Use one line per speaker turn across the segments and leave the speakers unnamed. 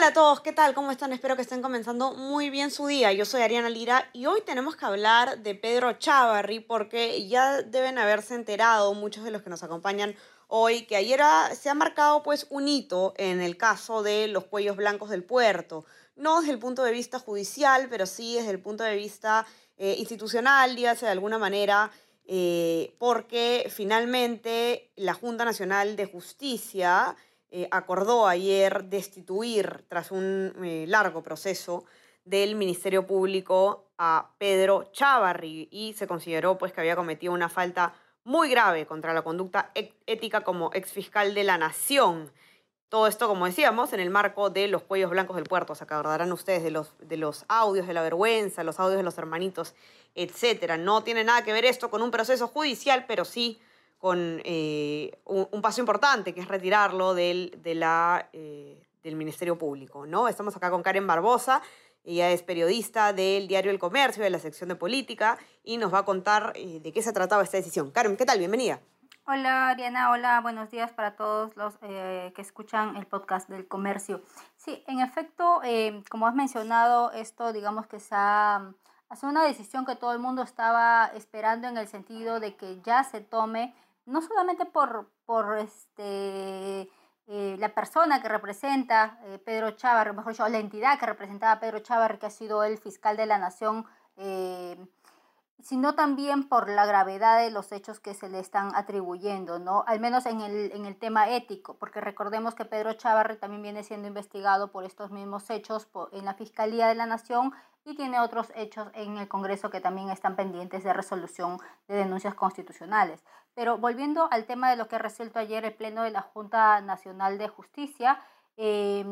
Hola a todos, ¿qué tal? ¿Cómo están? Espero que estén comenzando muy bien su día. Yo soy Ariana Lira y hoy tenemos que hablar de Pedro Chávarri porque ya deben haberse enterado muchos de los que nos acompañan hoy que ayer ha- se ha marcado pues un hito en el caso de los cuellos blancos del puerto. No desde el punto de vista judicial, pero sí desde el punto de vista eh, institucional, dígase de alguna manera, eh, porque finalmente la Junta Nacional de Justicia eh, acordó ayer destituir, tras un eh, largo proceso, del Ministerio Público a Pedro Chávarri y se consideró pues, que había cometido una falta muy grave contra la conducta ec- ética como exfiscal de la Nación. Todo esto, como decíamos, en el marco de los cuellos blancos del puerto. Se acordarán ustedes de los, de los audios de la vergüenza, los audios de los hermanitos, etcétera. No tiene nada que ver esto con un proceso judicial, pero sí con eh, un, paso importante, que es retirarlo del, eh, del Ministerio Público. ¿no? Estamos acá con Karen Barbosa, ella es periodista del diario El Comercio, de la sección de política, y nos va a contar eh, de qué se trataba esta decisión. Karen, ¿qué tal? Bienvenida.
Hola Ariana, hola, buenos días para todos los que escuchan el podcast del comercio. Sí, en efecto, como has mencionado, esto digamos que se ha, ha sido una decisión que todo el mundo estaba esperando en el sentido de que ya se tome, no solamente por, por este, eh, la persona que representa eh, Pedro Chávarri, mejor dicho, la entidad que representaba Pedro Chávarri, que ha sido el fiscal de la nación, eh, sino también por la gravedad de los hechos que se le están atribuyendo, ¿no? Al menos en el, en el tema ético, porque recordemos que Pedro Chávarri también viene siendo investigado por estos mismos hechos en la Fiscalía de la Nación y tiene otros hechos en el Congreso que también están pendientes de resolución de denuncias constitucionales. Pero volviendo al tema de lo que resuelto ayer el Pleno de la Junta Nacional de Justicia, eh,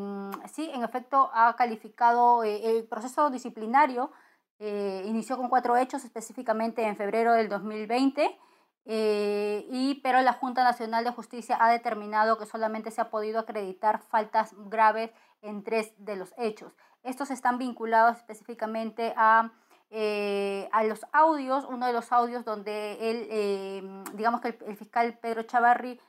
sí, en efecto ha calificado eh, el proceso disciplinario eh, inició con cuatro hechos específicamente en febrero del 2020, eh, y, pero la Junta Nacional de Justicia ha determinado que solamente se ha podido acreditar faltas graves en tres de los hechos. Estos están vinculados específicamente a, eh, a los audios, uno de los audios donde él, eh, digamos que el, fiscal Pedro Chavarri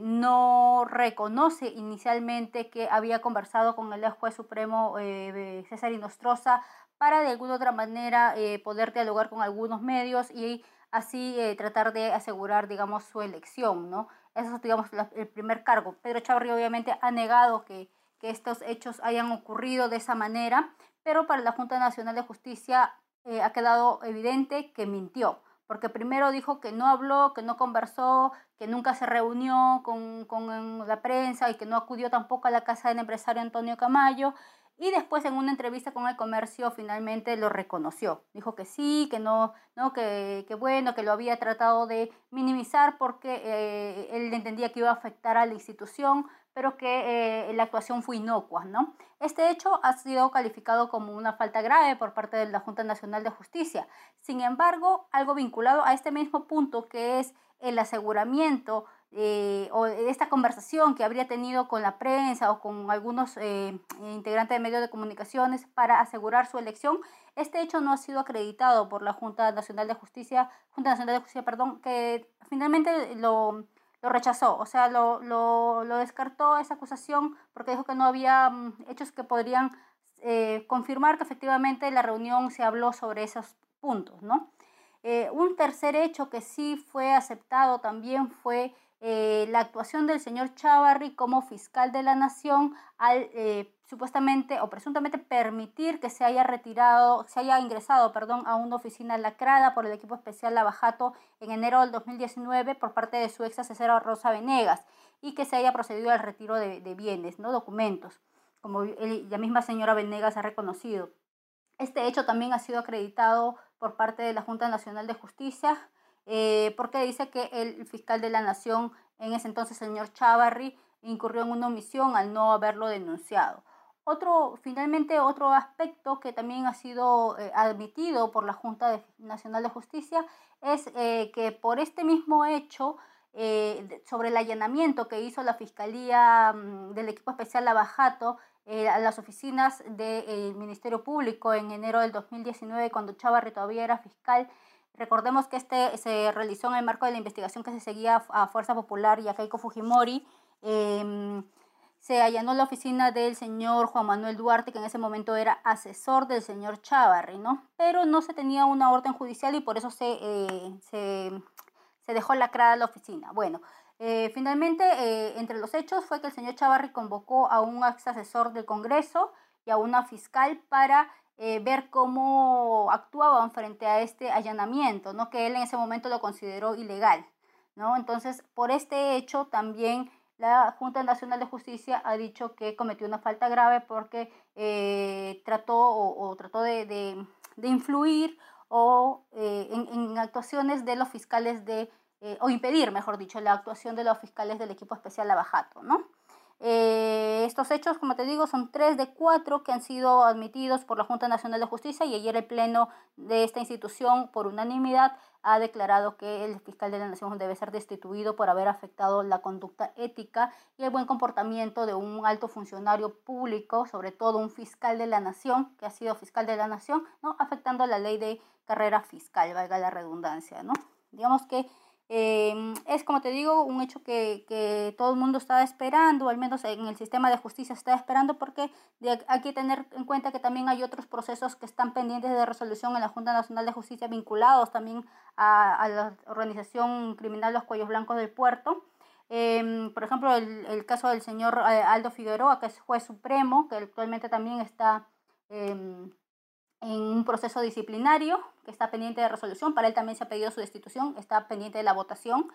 no reconoce inicialmente que había conversado con el juez supremo eh, César Inostroza para de alguna otra manera eh, poder dialogar con algunos medios y así eh, tratar de asegurar, digamos, su elección, ¿no? Eso es, digamos, el primer cargo. Pedro Chavarri obviamente ha negado que, que estos hechos hayan ocurrido de esa manera, pero para la Junta Nacional de Justicia eh, ha quedado evidente que mintió, porque primero dijo que no habló, que no conversó, que nunca se reunió con, con la prensa y que no acudió tampoco a la casa del empresario Antonio Camayo, y después en una entrevista con el comercio finalmente lo reconoció. Dijo que sí, que no, no que, que bueno, que lo había tratado de minimizar porque eh, él entendía que iba a afectar a la institución, pero que eh, la actuación fue inocua, ¿no? Este hecho ha sido calificado como una falta grave por parte de la Junta Nacional de Justicia. Sin embargo, algo vinculado a este mismo punto que es el aseguramiento eh, o esta conversación que habría tenido con la prensa o con algunos eh, integrantes de medios de comunicaciones para asegurar su elección, este hecho no ha sido acreditado por la Junta Nacional de Justicia, Junta Nacional de Justicia, perdón, que finalmente lo, lo rechazó, o sea, lo, lo, lo descartó esa acusación porque dijo que no había mm, hechos que podrían eh, confirmar que efectivamente la reunión se habló sobre esos puntos, ¿no? Eh, un tercer hecho que sí fue aceptado también fue eh, la actuación del señor Chavarri como fiscal de la nación al eh, supuestamente o presuntamente permitir que se haya retirado, se haya ingresado, perdón, a una oficina lacrada por el equipo especial Lavajato en enero del 2019 por parte de su ex asesora Rosa Venegas y que se haya procedido al retiro de, bienes, no documentos, como él- la misma señora Venegas ha reconocido. Este hecho también ha sido acreditado por parte de la Junta Nacional de Justicia, eh, porque dice que el fiscal de la Nación, en ese entonces, señor Chavarri, incurrió en una omisión al no haberlo denunciado. Otro, finalmente, otro aspecto que también ha sido eh, admitido por la Junta Nacional de Justicia es eh, que por este mismo hecho, eh, sobre el allanamiento que hizo la Fiscalía mm, del Equipo Especial Lavajato a las oficinas del Ministerio Público en enero del 2019, cuando Chavarri todavía era fiscal, Recordemos que este se realizó en el marco de la investigación que se seguía a Fuerza Popular y a Keiko Fujimori. Em, se allanó la oficina del señor Juan Manuel Duarte, que en ese momento era asesor del señor Chávarri, ¿no? Pero no se tenía una orden judicial y por eso se, eh, se, dejó lacrada la oficina. Bueno, eh, finalmente, eh, entre los hechos fue que el señor Chávarri convocó a un ex asesor del Congreso y a una fiscal para ver cómo actuaban frente a este allanamiento, ¿no? que él en ese momento lo consideró ilegal. ¿no? Entonces, por este hecho también la Junta Nacional de Justicia ha dicho que cometió una falta grave porque eh, trató o, trató de, de, influir o, eh, en, actuaciones de los fiscales de, eh, o impedir, mejor dicho, la actuación de los fiscales del equipo especial Lavajato, ¿no? Eh, estos hechos, como te digo, son tres de cuatro que han sido admitidos por la Junta Nacional de Justicia y ayer el Pleno de esta institución, por unanimidad, ha declarado que el fiscal de la Nación debe ser destituido por haber afectado la conducta ética y el buen comportamiento de un alto funcionario público, sobre todo un fiscal de la Nación, que ha sido fiscal de la Nación, ¿no? afectando la ley de carrera fiscal, valga la redundancia. ¿no? Digamos que Em, es, como te digo, un hecho que, que, todo el mundo está esperando, al menos en el sistema de justicia está esperando, porque hay que tener en cuenta que también hay otros procesos que están pendientes de resolución en la Junta Nacional de Justicia vinculados también a, la organización criminal Los Cuellos Blancos del Puerto. Em, por ejemplo, el, el, caso del señor eh, Aldo Figueroa, que es juez supremo, que actualmente también está em, en un proceso disciplinario que está pendiente de resolución. Para él también se ha pedido su destitución, está pendiente de la votación.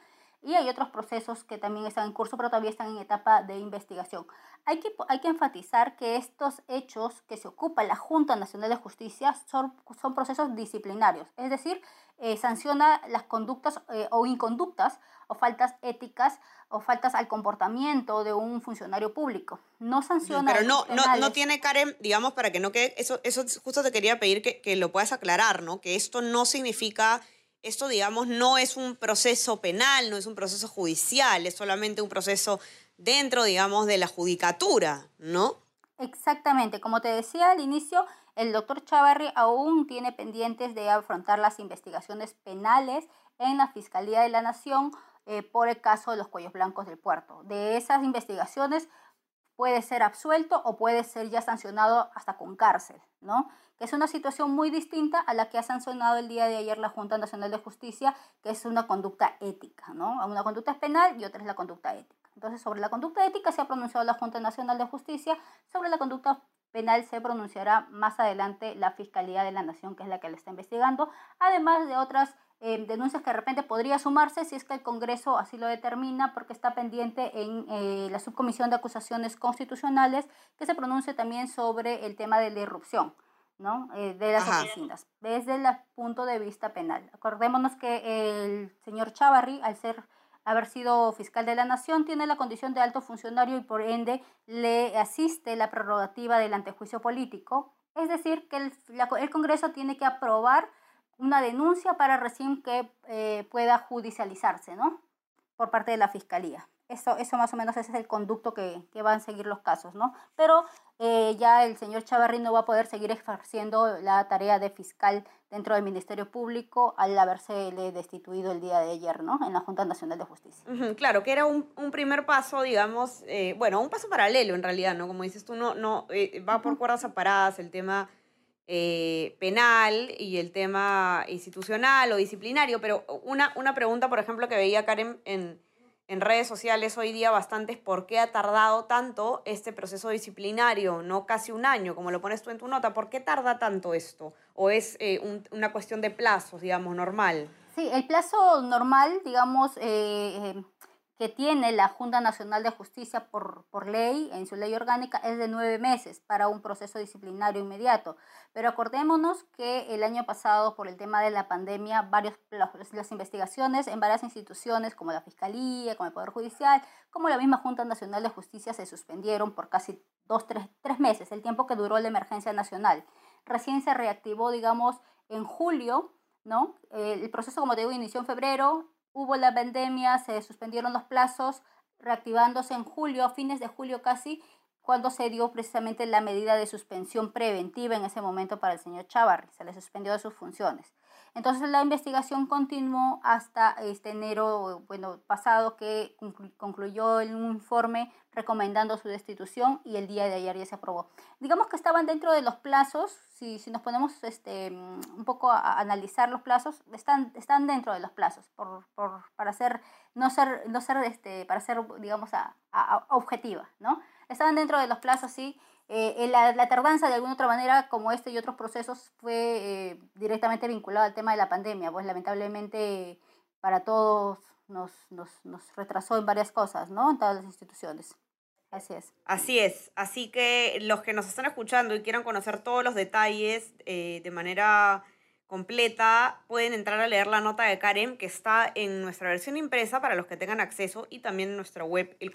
Y hay otros procesos que también están en curso, pero todavía están en etapa de investigación. Hay que, hay que enfatizar que estos hechos que se ocupa la Junta Nacional de Justicia son, son procesos disciplinarios, es decir, eh, sanciona las conductas eh, o inconductas o faltas éticas o faltas al comportamiento de un funcionario público. No sanciona.
Pero no, no, no tiene, Karen, digamos, para que no quede. Eso, eso justo te quería pedir que, que lo puedas aclarar, ¿no? Que esto no significa. Esto, digamos, no es un proceso penal, no es un proceso judicial, es solamente un proceso dentro, digamos, de la judicatura, ¿no?
Exactamente. Como te decía al inicio, el doctor Chavarri aún tiene pendientes de afrontar las investigaciones penales en la Fiscalía de la Nación eh, por el caso de los cuellos blancos del puerto. De esas investigaciones puede ser absuelto o puede ser ya sancionado hasta con cárcel, ¿no? Es una situación muy distinta a la que ha sancionado el día de ayer la Junta Nacional de Justicia, que es una conducta ética, ¿no? Una conducta es penal y otra es la conducta ética. Entonces, sobre la conducta ética se ha pronunciado la Junta Nacional de Justicia, sobre la conducta penal se pronunciará más adelante la Fiscalía de la Nación, que es la que le está investigando, además de otras eh, denuncias que de repente podría sumarse si es que el Congreso así lo determina, porque está pendiente en eh, la subcomisión de acusaciones constitucionales que se pronuncie también sobre el tema de la irrupción. ¿No? Eh, de las oficinas, desde el punto de vista penal. Acordémonos que el señor Chavarri, al ser haber sido fiscal de la nación, tiene la condición de alto funcionario y por ende le asiste la prerrogativa del antejuicio político. Es decir, que el, el Congreso tiene que aprobar una denuncia para recién que eh, pueda judicializarse, ¿no? Por parte de la Fiscalía. Eso, eso más o menos ese es el conducto que, que van a seguir los casos, ¿no? Pero eh, ya el señor Chavarri no va a poder seguir ejerciendo la tarea de fiscal dentro del Ministerio Público al haberse destituido el día de ayer, ¿no? En la Junta Nacional de Justicia.
claro, que era un, un primer paso, digamos, eh, bueno, un paso paralelo en realidad, ¿no? Como dices tú, no, no va por cuerdas separadas el tema eh, penal y el tema institucional o disciplinario, pero una, una pregunta, por ejemplo, que veía Karen en, en redes sociales hoy día bastante es por qué ha tardado tanto este proceso disciplinario, no casi un año, como lo pones tú en tu nota, ¿por qué tarda tanto esto? ¿O es eh, una cuestión de plazos, digamos, normal?
Sí, el plazo normal, digamos, eh, que tiene la Junta Nacional de Justicia por, por ley, en su ley orgánica, es de nueve meses para un proceso disciplinario inmediato. Pero acordémonos que el año pasado, por el tema de la pandemia, varios, las investigaciones en varias instituciones, como la Fiscalía, como el Poder Judicial, como la misma Junta Nacional de Justicia, se suspendieron por casi dos, tres, tres meses, el tiempo que duró la emergencia nacional. Recién se reactivó, digamos, en julio, ¿no? El proceso, como te digo, inició en febrero, hubo la pandemia, se suspendieron los plazos, reactivándose en julio, fines de julio casi, cuando se dio precisamente la medida de suspensión preventiva en ese momento para el señor Chavarri, se le suspendió de sus funciones. Entonces la investigación continuó hasta este enero bueno, pasado que concluyó el informe recomendando su destitución y el día de ayer ya se aprobó. Digamos que estaban dentro de los plazos, si, si nos ponemos este, un poco a, analizar los plazos, están, están dentro de los plazos por, por, para ser, no ser, no ser este, para ser, digamos, a, a, objetiva, ¿no? Estaban dentro de los plazos, sí, eh, la, la, tardanza de alguna otra manera, como este y otros procesos, fue eh, directamente vinculado al tema de la pandemia, pues lamentablemente para todos nos, nos, nos, retrasó en varias cosas, ¿no? En todas las instituciones. Así es.
Así es. Así que los que nos están escuchando y quieran conocer todos los detalles eh, de manera completa, pueden entrar a leer la nota de Karen que está en nuestra versión impresa para los que tengan acceso y también en nuestra web, el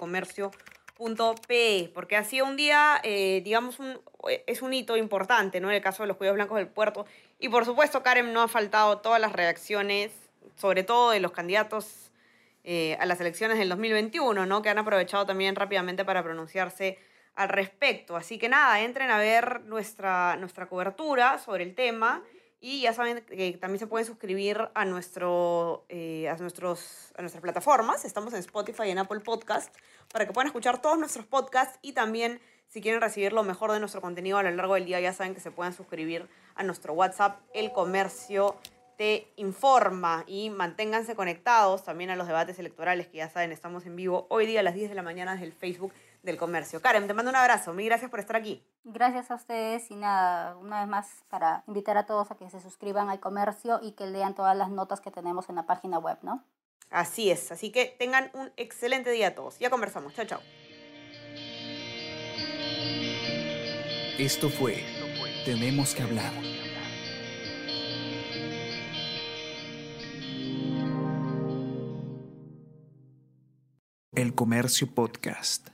comercio P, porque ha sido un día, eh, digamos, un, es un hito importante, ¿no? En el caso de los cuidados blancos del puerto. Y por supuesto, Karen, no ha faltado todas las reacciones, sobre todo de los candidatos eh, a las elecciones del 2021, ¿no? Que han aprovechado también rápidamente para pronunciarse al respecto. Así que nada, entren a ver nuestra, nuestra cobertura sobre el tema. Y ya saben que también se pueden suscribir a, nuestro, eh, a, nuestros, a nuestras plataformas. Estamos en Spotify y en Apple Podcast para que puedan escuchar todos nuestros podcasts y también si quieren recibir lo mejor de nuestro contenido a lo largo del día, ya saben que se pueden suscribir a nuestro WhatsApp, El Comercio te informa y manténganse conectados también a los debates electorales que ya saben, estamos en vivo hoy día a las 10 de la mañana desde el Facebook del comercio. Karen, te mando un abrazo. Mil gracias por estar aquí.
Gracias a ustedes y nada, una vez más para invitar a todos a que se suscriban al comercio y que lean todas las notas que tenemos en la página web, ¿no?
Así es, así que tengan un excelente día a todos. Ya conversamos. Chao, chao.
Esto fue Tenemos que hablar. El Comercio Podcast.